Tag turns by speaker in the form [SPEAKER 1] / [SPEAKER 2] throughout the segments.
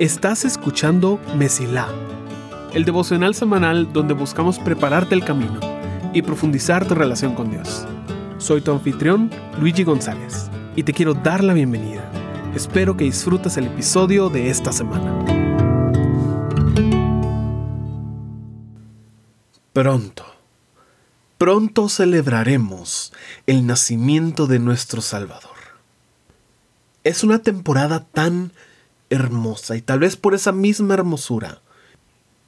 [SPEAKER 1] Estás escuchando Mesilá, el devocional semanal donde buscamos prepararte el camino y profundizar tu relación con Dios. Soy tu anfitrión, Luigi González, y te quiero dar la bienvenida. Espero que disfrutes el episodio de esta semana. Pronto, pronto celebraremos el nacimiento de nuestro Salvador. Es una temporada tan hermosa y tal vez por esa misma hermosura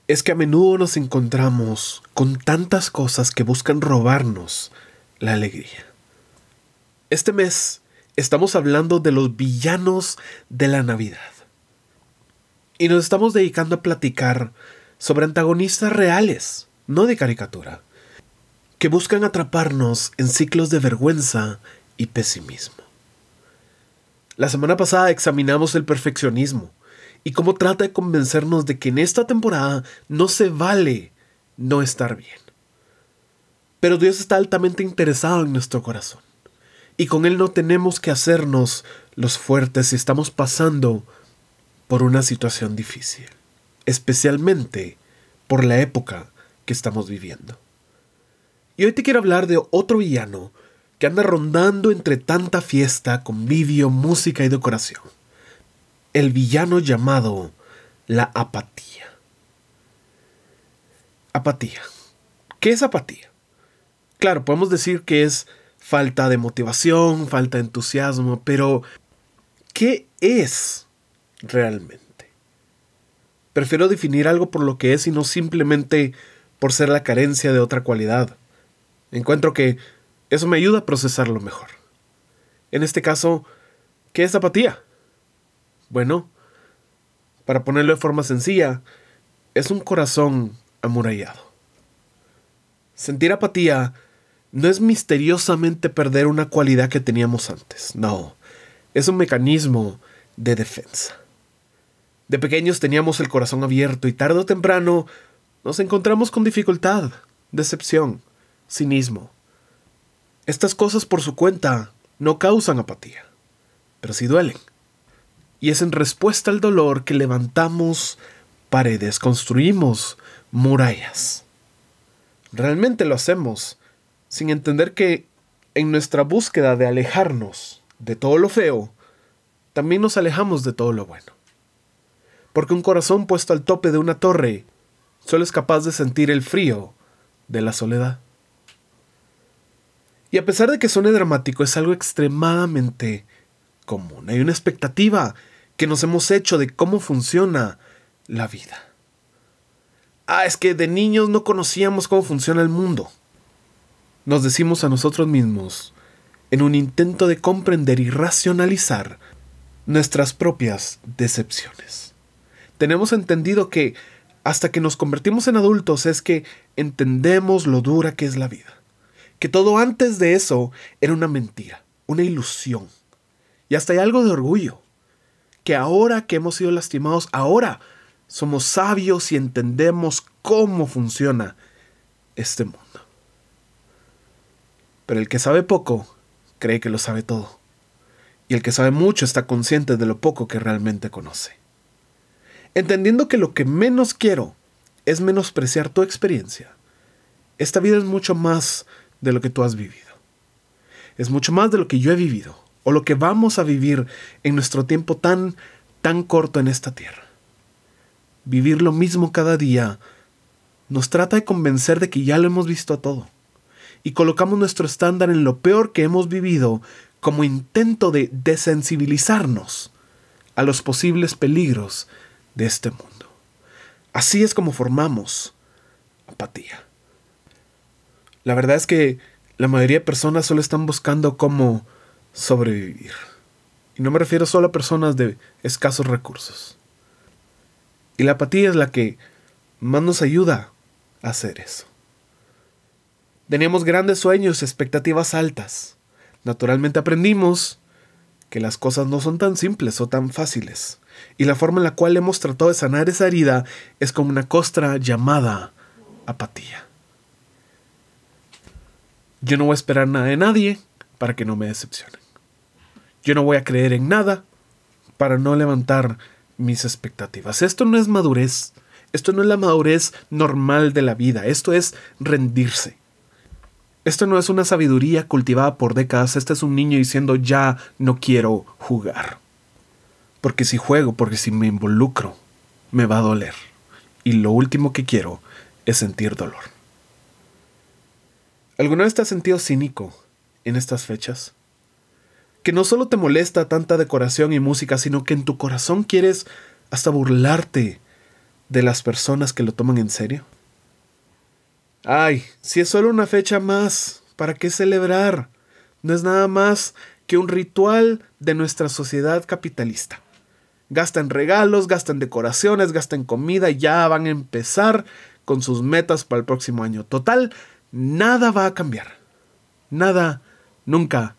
[SPEAKER 1] es que a menudo nos encontramos con tantas cosas que buscan robarnos la alegría. Este mes estamos hablando de los villanos de la Navidad. Y nos estamos dedicando a platicar sobre antagonistas reales, no de caricatura, que buscan atraparnos en ciclos de vergüenza y pesimismo. La semana pasada examinamos el perfeccionismo y cómo trata de convencernos de que en esta temporada no se vale no estar bien. Pero Dios está altamente interesado en nuestro corazón y con Él no tenemos que hacernos los fuertes si estamos pasando por una situación difícil, especialmente por la época que estamos viviendo. Y hoy te quiero hablar de otro villano que anda rondando entre tanta fiesta, convivio, música y decoración. El villano llamado la apatía. Apatía. ¿Qué es apatía? Claro, podemos decir que es falta de motivación, falta de entusiasmo, pero ¿qué es realmente? Prefiero definir algo por lo que es y no simplemente por ser la carencia de otra cualidad. Encuentro que eso me ayuda a procesarlo mejor. En este caso, ¿qué es apatía? Bueno, para ponerlo de forma sencilla, es un corazón amurallado. Sentir apatía no es misteriosamente perder una cualidad que teníamos antes, no, es un mecanismo de defensa. De pequeños teníamos el corazón abierto y tarde o temprano nos encontramos con dificultad, decepción, cinismo, estas cosas por su cuenta no causan apatía, pero sí duelen. Y es en respuesta al dolor que levantamos paredes, construimos murallas. Realmente lo hacemos sin entender que en nuestra búsqueda de alejarnos de todo lo feo, también nos alejamos de todo lo bueno. Porque un corazón puesto al tope de una torre solo es capaz de sentir el frío de la soledad. Y a pesar de que suene dramático, es algo extremadamente común. Hay una expectativa que nos hemos hecho de cómo funciona la vida. Ah, es que de niños no conocíamos cómo funciona el mundo. Nos decimos a nosotros mismos, en un intento de comprender y racionalizar nuestras propias decepciones. Tenemos entendido que hasta que nos convertimos en adultos es que entendemos lo dura que es la vida que todo antes de eso era una mentira, una ilusión. Y hasta hay algo de orgullo, que ahora que hemos sido lastimados, ahora somos sabios y entendemos cómo funciona este mundo. Pero el que sabe poco cree que lo sabe todo. Y el que sabe mucho está consciente de lo poco que realmente conoce. Entendiendo que lo que menos quiero es menospreciar tu experiencia. Esta vida es mucho más de lo que tú has vivido. Es mucho más de lo que yo he vivido o lo que vamos a vivir en nuestro tiempo tan, tan corto en esta tierra. Vivir lo mismo cada día nos trata de convencer de que ya lo hemos visto a todo y colocamos nuestro estándar en lo peor que hemos vivido como intento de desensibilizarnos a los posibles peligros de este mundo. Así es como formamos apatía. La verdad es que la mayoría de personas solo están buscando cómo sobrevivir. Y no me refiero solo a personas de escasos recursos. Y la apatía es la que más nos ayuda a hacer eso. Teníamos grandes sueños, expectativas altas. Naturalmente aprendimos que las cosas no son tan simples o tan fáciles. Y la forma en la cual hemos tratado de sanar esa herida es como una costra llamada apatía. Yo no voy a esperar nada de nadie para que no me decepcionen. Yo no voy a creer en nada para no levantar mis expectativas. Esto no es madurez. Esto no es la madurez normal de la vida. Esto es rendirse. Esto no es una sabiduría cultivada por décadas. Este es un niño diciendo ya no quiero jugar. Porque si juego, porque si me involucro, me va a doler. Y lo último que quiero es sentir dolor. ¿Alguna vez te has sentido cínico en estas fechas? Que no solo te molesta tanta decoración y música, sino que en tu corazón quieres hasta burlarte de las personas que lo toman en serio. Ay, si es solo una fecha más, ¿para qué celebrar? No es nada más que un ritual de nuestra sociedad capitalista. Gastan regalos, gastan decoraciones, gastan comida y ya van a empezar con sus metas para el próximo año. Total, nada va a cambiar. Nada nunca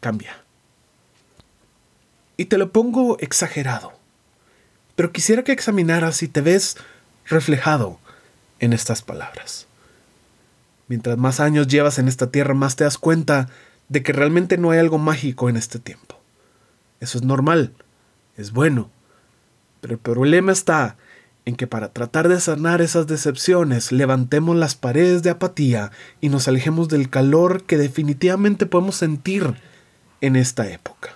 [SPEAKER 1] cambia. Y te lo pongo exagerado. Pero quisiera que examinaras si te ves reflejado en estas palabras. Mientras más años llevas en esta tierra, más te das cuenta de que realmente no hay algo mágico en este tiempo. Eso es normal, es bueno. Pero el problema está en que para tratar de sanar esas decepciones levantemos las paredes de apatía y nos alejemos del calor que definitivamente podemos sentir en esta época.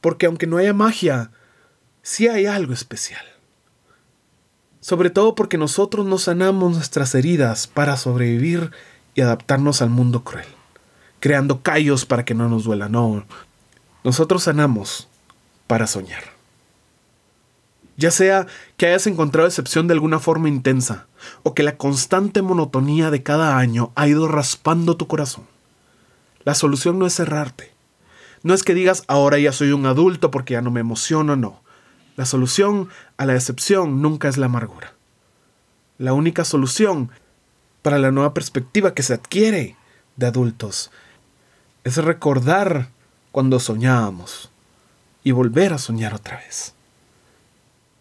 [SPEAKER 1] Porque aunque no haya magia, sí hay algo especial. Sobre todo porque nosotros no sanamos nuestras heridas para sobrevivir y adaptarnos al mundo cruel, creando callos para que no nos duela. No, nosotros sanamos para soñar ya sea que hayas encontrado excepción de alguna forma intensa, o que la constante monotonía de cada año ha ido raspando tu corazón. La solución no es cerrarte. No es que digas ahora ya soy un adulto porque ya no me emociono, no. La solución a la decepción nunca es la amargura. La única solución para la nueva perspectiva que se adquiere de adultos es recordar cuando soñábamos y volver a soñar otra vez.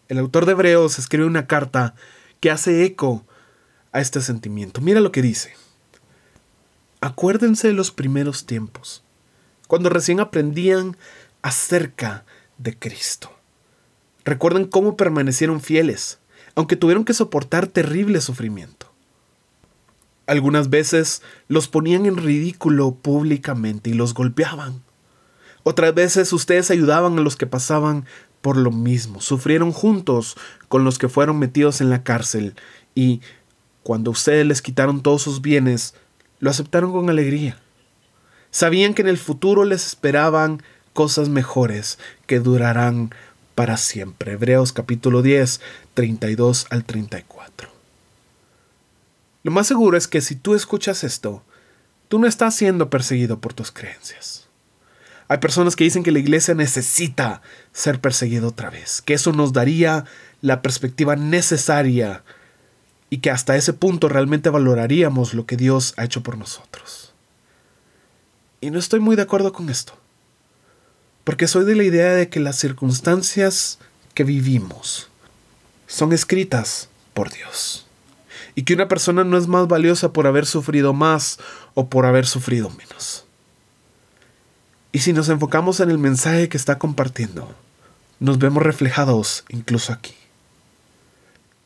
[SPEAKER 1] El autor de Hebreos escribe una carta que hace eco a este sentimiento. Mira lo que dice. Acuérdense de los primeros tiempos, cuando recién aprendían acerca de Cristo. Recuerden cómo permanecieron fieles, aunque tuvieron que soportar terrible sufrimiento. Algunas veces los ponían en ridículo públicamente y los golpeaban. Otras veces ustedes ayudaban a los que pasaban por lo mismo. Sufrieron juntos con los que fueron metidos en la cárcel y cuando ustedes les quitaron todos sus bienes, lo aceptaron con alegría. Sabían que en el futuro les esperaban cosas mejores que durarán para siempre. Hebreos capítulo 10, 32 al 34. Lo más seguro es que si tú escuchas esto, tú no estás siendo perseguido por tus creencias. Hay personas que dicen que la iglesia necesita ser perseguida otra vez, que eso nos daría la perspectiva necesaria y que hasta ese punto realmente valoraríamos lo que Dios ha hecho por nosotros. Y no estoy muy de acuerdo con esto, porque soy de la idea de que las circunstancias que vivimos son escritas por Dios, y que una persona no es más valiosa por haber sufrido más o por haber sufrido menos. Y si nos enfocamos en el mensaje que está compartiendo, nos vemos reflejados incluso aquí.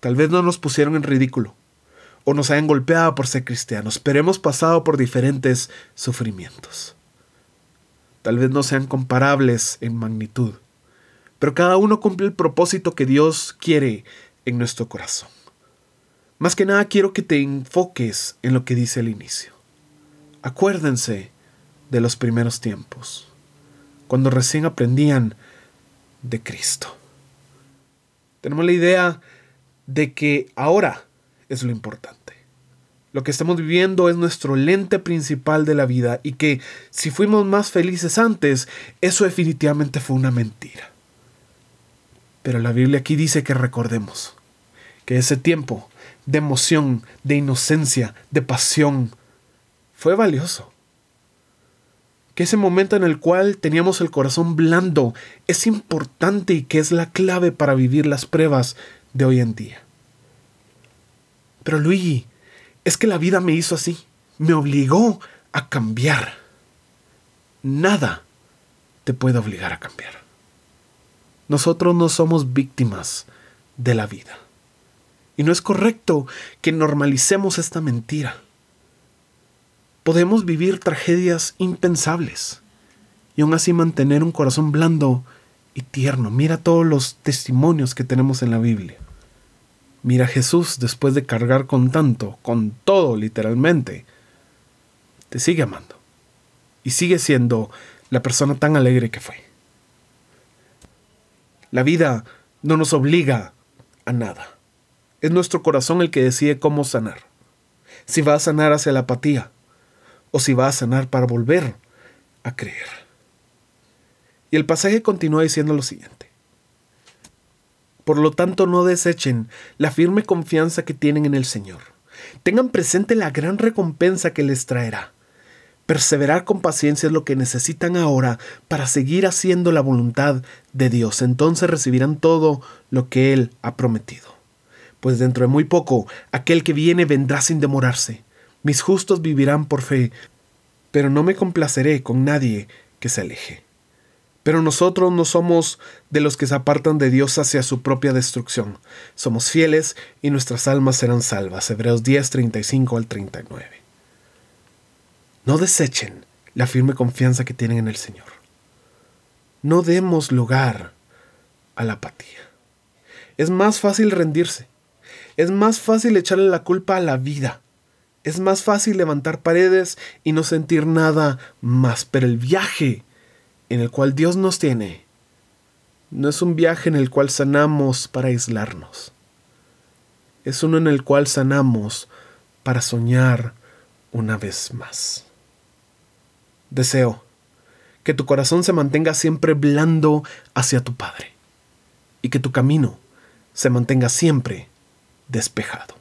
[SPEAKER 1] Tal vez no nos pusieron en ridículo o nos hayan golpeado por ser cristianos, pero hemos pasado por diferentes sufrimientos. Tal vez no sean comparables en magnitud, pero cada uno cumple el propósito que Dios quiere en nuestro corazón. Más que nada quiero que te enfoques en lo que dice al inicio. Acuérdense de los primeros tiempos, cuando recién aprendían de Cristo. Tenemos la idea de que ahora es lo importante. Lo que estamos viviendo es nuestro lente principal de la vida y que si fuimos más felices antes, eso definitivamente fue una mentira. Pero la Biblia aquí dice que recordemos que ese tiempo de emoción, de inocencia, de pasión, fue valioso ese momento en el cual teníamos el corazón blando es importante y que es la clave para vivir las pruebas de hoy en día. Pero Luigi, es que la vida me hizo así, me obligó a cambiar. Nada te puede obligar a cambiar. Nosotros no somos víctimas de la vida. Y no es correcto que normalicemos esta mentira. Podemos vivir tragedias impensables y aún así mantener un corazón blando y tierno. Mira todos los testimonios que tenemos en la Biblia. Mira a Jesús después de cargar con tanto, con todo literalmente, te sigue amando y sigue siendo la persona tan alegre que fue. La vida no nos obliga a nada. Es nuestro corazón el que decide cómo sanar. Si va a sanar hacia la apatía o si va a sanar para volver a creer. Y el pasaje continúa diciendo lo siguiente. Por lo tanto, no desechen la firme confianza que tienen en el Señor. Tengan presente la gran recompensa que les traerá. Perseverar con paciencia es lo que necesitan ahora para seguir haciendo la voluntad de Dios. Entonces recibirán todo lo que Él ha prometido. Pues dentro de muy poco, aquel que viene vendrá sin demorarse. Mis justos vivirán por fe, pero no me complaceré con nadie que se aleje. Pero nosotros no somos de los que se apartan de Dios hacia su propia destrucción. Somos fieles y nuestras almas serán salvas. Hebreos 10, 35 al 39. No desechen la firme confianza que tienen en el Señor. No demos lugar a la apatía. Es más fácil rendirse. Es más fácil echarle la culpa a la vida. Es más fácil levantar paredes y no sentir nada más. Pero el viaje en el cual Dios nos tiene no es un viaje en el cual sanamos para aislarnos. Es uno en el cual sanamos para soñar una vez más. Deseo que tu corazón se mantenga siempre blando hacia tu Padre y que tu camino se mantenga siempre despejado.